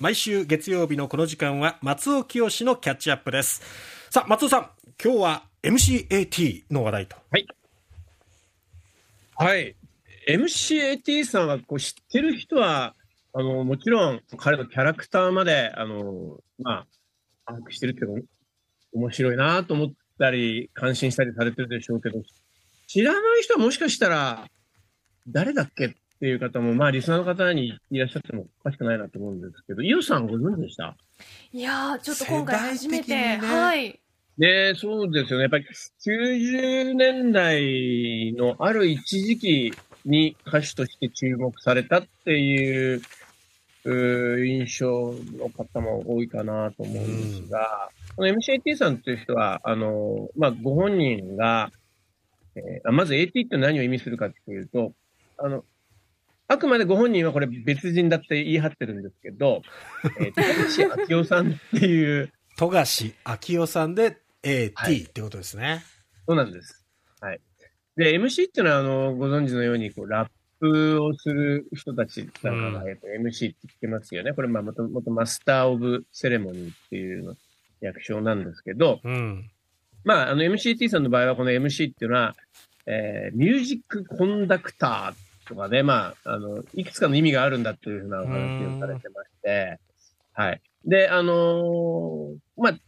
毎週月曜日のこの時間は松尾清のキャッチアップです。さあ松尾さん今日は MCAT の話題と。はい。はい。MCAT さんはこう知ってる人はあのもちろん彼のキャラクターまであのまあ把握してるけど面白いなと思ったり感心したりされてるでしょうけど知らない人はもしかしたら誰だっけっていう方も、まあ、リスナーの方にいらっしゃってもおかしくないなと思うんですけど、伊代さんご存知でした？いやちょっと今回初めて、ね、はい。ねそうですよね。やっぱり90年代のある一時期に歌手として注目されたっていうう印象の方も多いかなと思うんですが、この MCAT さんという人は、あの、まあ、ご本人が、えー、まず AT って何を意味するかっていうと、あの、あくまでご本人はこれ別人だって言い張ってるんですけど、えー、富樫明夫さんっていう。富樫明夫さんで AT、はい、ってことですね。そうなんです。はい。で、MC っていうのは、あの、ご存知のように、こう、ラップをする人たちなんかが、えっと、MC って言ってますよね。これ、まあ、もともとマスター・オブ・セレモニーっていうの略称なんですけど、うん、まあ、あの、MCT さんの場合は、この MC っていうのは、えー、ミュージックコンダクターとかね、まあ、あの、いくつかの意味があるんだというふうなお話をされてまして、はい。で、あのー、まあ、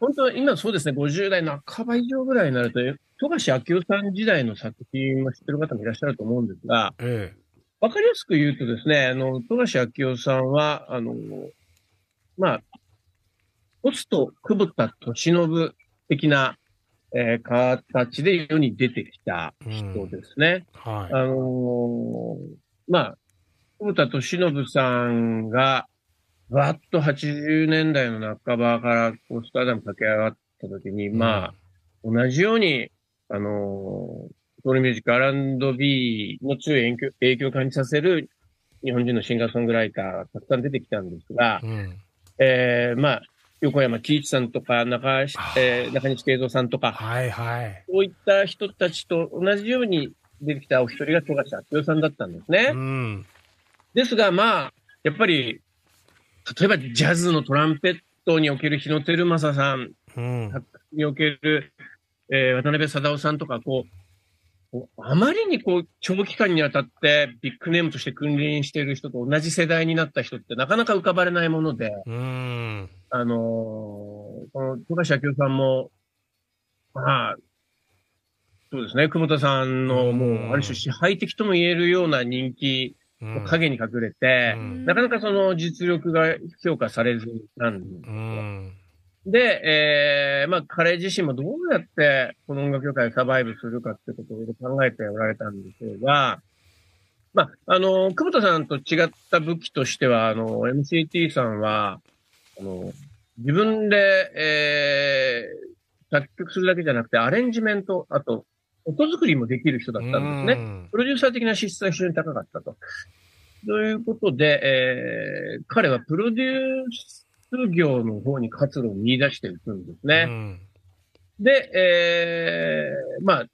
本当は今そうですね、50代半ば以上ぐらいになると、富樫明夫さん時代の作品を知ってる方もいらっしゃると思うんですが、ええ、わかりやすく言うとですね、あの、富樫明夫さんは、あの、まあ、ポスト久保田敏信的な、えー、形で世に出てきた人ですね。うん、はい。あのー、まあ、久保田敏信さんが、わっと80年代の半ばからこうスターダム駆け上がった時に、うん、まあ、同じように、あのー、ソウルミュージック R&B の強い影響影響を感じさせる日本人のシンガーソングライターがたくさん出てきたんですが、うん、えー、まあ、横山喜一さんとか中、えー、中西慶三さんとか、はいはい。そういった人たちと同じように出てきたお一人が富樫明夫さんだったんですね。うん、ですが、まあ、やっぱり、例えばジャズのトランペットにおける日野照正さん、うん、における、えー、渡辺貞夫さんとか、こう、あまりにこう、長期間にわたってビッグネームとして君臨している人と同じ世代になった人ってなかなか浮かばれないもので、うん、あのー、この富樫明夫さんも、まあ、そうですね、久保田さんのもう、ある種支配的とも言えるような人気の影に隠れて、うん、なかなかその実力が評価されずなんですよ。うんで、えー、まあ、彼自身もどうやってこの音楽業界をサバイブするかってことを考えておられたんですが、まあ、あの、久保田さんと違った武器としては、あの、MCT さんは、あの、自分で、えー、作曲するだけじゃなくて、アレンジメント、あと、音作りもできる人だったんですね。プロデューサー的な資質が非常に高かったと。ということで、えー、彼はプロデュース業の方に活路を見出していくんですね。うん、で、えー、まあ、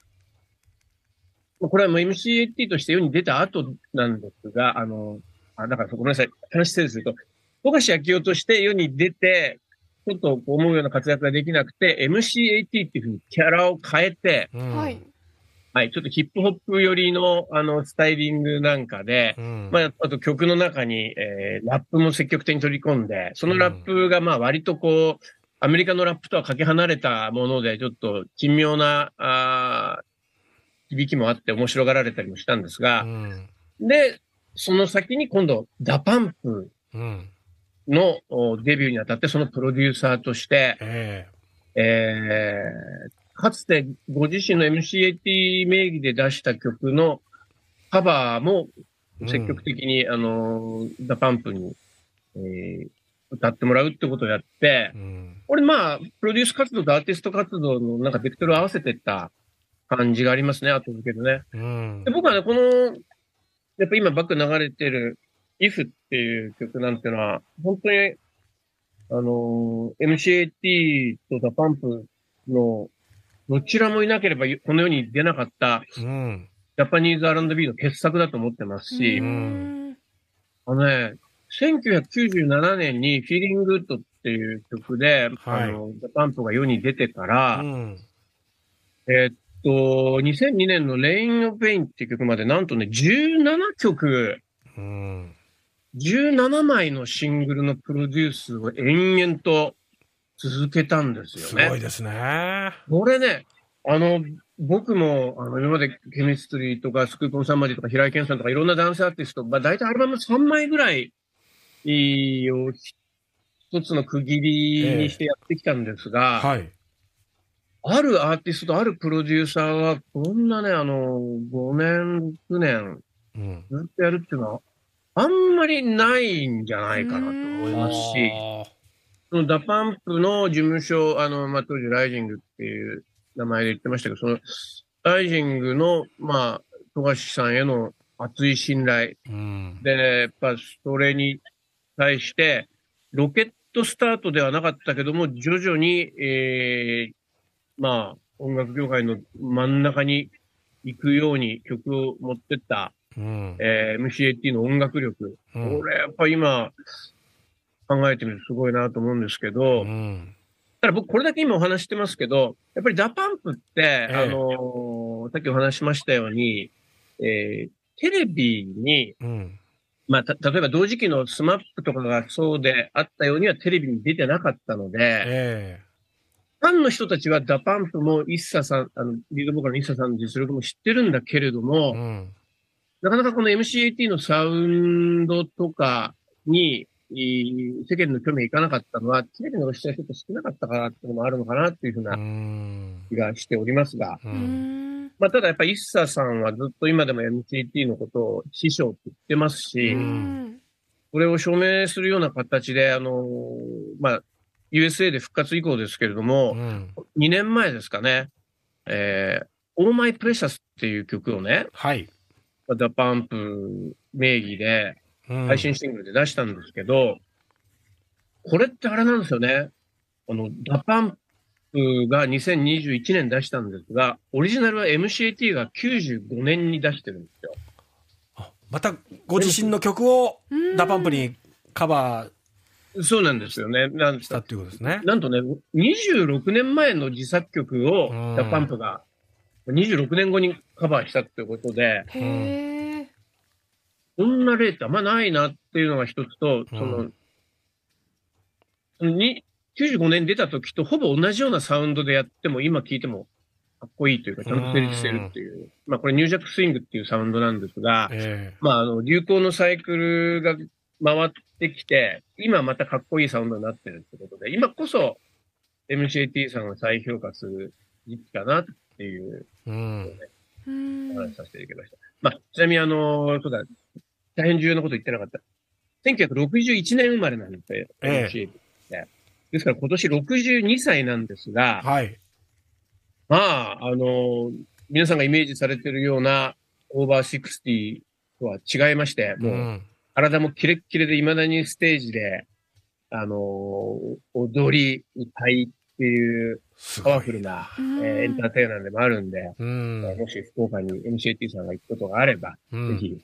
これはもう MCAT として世に出た後なんですが、あの、あ、だからごめんなさい、話整理すると、富樫明夫として世に出て、ちょっと思うような活躍ができなくて、MCAT っていうふうにキャラを変えて、うん、はい。はい、ちょっとヒップホップ寄りの、あの、スタイリングなんかで、うん、まあ、あと曲の中に、えー、ラップも積極的に取り込んで、そのラップが、まあ、割とこう、アメリカのラップとはかけ離れたもので、ちょっと珍妙な、あ響きもあって面白がられたりもしたんですが、うん、で、その先に今度、 DA PUMP のデビューにあたって、そのプロデューサーとして、えー、えーかつてご自身の MCAT 名義で出した曲のカバーも積極的に、うん、あの、 DA PUMP に、えー、歌ってもらうってことをやって、うん、これまあ、プロデュース活動とアーティスト活動のなんかベクトルを合わせてった感じがありますね、後付けでね。うん、で僕はね、この、やっぱ今バック流れてる If っていう曲なんてのは、本当に、あの、MCAT と DA PUMP のどちらもいなければこの世に出なかった、うん、ジャパニーズ R&B の傑作だと思ってますし、うん、あのね、1997年に Feeling Good っていう曲で、はいあの、ザ・パンプが世に出てから、うん。えーっと、2002年の Rain of Pain っていう曲までなんとね、17曲、うん。17枚のシングルのプロデュースを延々と続けたんですよね。すごいですね。これね、あの、僕も、あの、今までケミストリーとかスクープオンサンマディとか平井堅さんとかいろんなダンスアーティスト、まあ大体アルバム3枚ぐらいを一つの区切りにしてやってきたんですが、はい。あるアーティストとあるプロデューサーがこんなね、あの、5年、6年うん。ずっとやるっていうのは、あんまりないんじゃないかなと思いますし、その DA PUMP の事務所、あの、まあ、当時ライジングっていう名前で言ってましたけど、その、ライジングの、まあ、富樫さんへの熱い信頼うん。で、やっぱそれに対して、ロケットスタートではなかったけども、徐々に、えー、まあ、音楽業界の真ん中に行くように曲を持ってった、うん。えー、MCAT の音楽力。うんこれやっぱ今、考えてみるとすごいなと思うんですけど、うん。ただ僕これだけ今お話してますけど、やっぱり DA PUMP って、ええあのーさっきお話しましたように、えー、テレビに、うん。まあ、た、例えば同時期の SMAP とかがそうであったようにはテレビに出てなかったので、えファンの人たちは DA PUMP も ISSA さん、あの、リードボーカルの ISSA さんの実力も知ってるんだけれどえも、うん。なかなかこの MCAT のサウンドとかに、い世間の興味がいかなかったのは、テレビの知ってる人って少なかったからっていうのもあるのかなっていうふうう。なん気がしておりますが。まあ、ただやっぱり ISSA さんはずっと今でも MCAT のことを師匠って言ってますし、うんこれを証明するような形で、あの、まあ、USA で復活以降ですけれども、うん。2年前ですかね、えー、All My Precious っていう曲をね、はい。 DA PUMP 名義でうん配信シングルで出したんですけど、これってあれなんですよね。あの、 DA PUMP が2021年出したんですが、オリジナルは MCAT が95年に出してるんですよ。あまたご自身の曲をうん DA PUMP にカバそうなんですよね。なんーしたっていうことですね。なんとね、26年前の自作曲をうん DA PUMP が26年後にカバーしたっていうことで。こんな例ってあんまないなっていうのが一つと、その、うんそのに95年出た時とほぼ同じようなサウンドでやっても今聴いてもかっこいいというか、ちゃんと成立してるっていう。まあこれニュージャックスイングっていうサウンドなんですが、えまああの流行のサイクルが回ってきて、今またかっこいいサウンドになってるってことで、今こそ MCAT さんが再評価する時期かなっていうえうん。うんお話しさせていただきました。まあ、ちなみにあの、そうだ、大変重要なこと言ってなかった。1961年生まれなんですよ、ええ MCAT ってですから今年62歳なんですが、はい。まあ、あの、皆さんがイメージされているようなオーバー60とは違いまして、もう、ん。体もキレッキレで未だにステージで、あの、踊り、歌いっていう。パワフルな、うんえーエンターテイナーでもあるんで、うん。もし福岡に MCAT さんが行くことがあれば、うんぜひ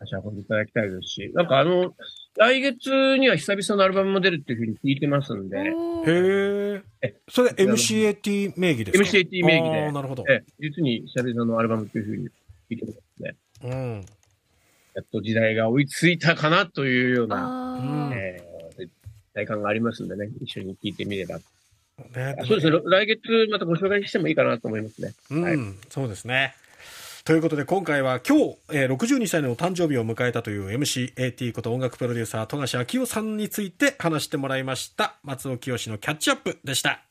足運んでいただきたいですし、なんかあの、来月には久々のアルバムも出るっていうふうに聞いてますんで、おーへえ。それ MCAT 名義ですか？MCAT 名義でなるほど。え実に久々のアルバムっていうふうに聞いてますね。うん。やっと時代が追いついたかなというような、えー、体感がありますんでね、一緒に聞いてみれば。ねあそうですね、来月またご紹介してもいいかなと思いますね。うん、はいそうですね。ということで今回は今日、えー62歳のお誕生日を迎えたという MCAT こと音楽プロデューサー富樫明夫さんについて話してもらいました松尾清のキャッチアップでした。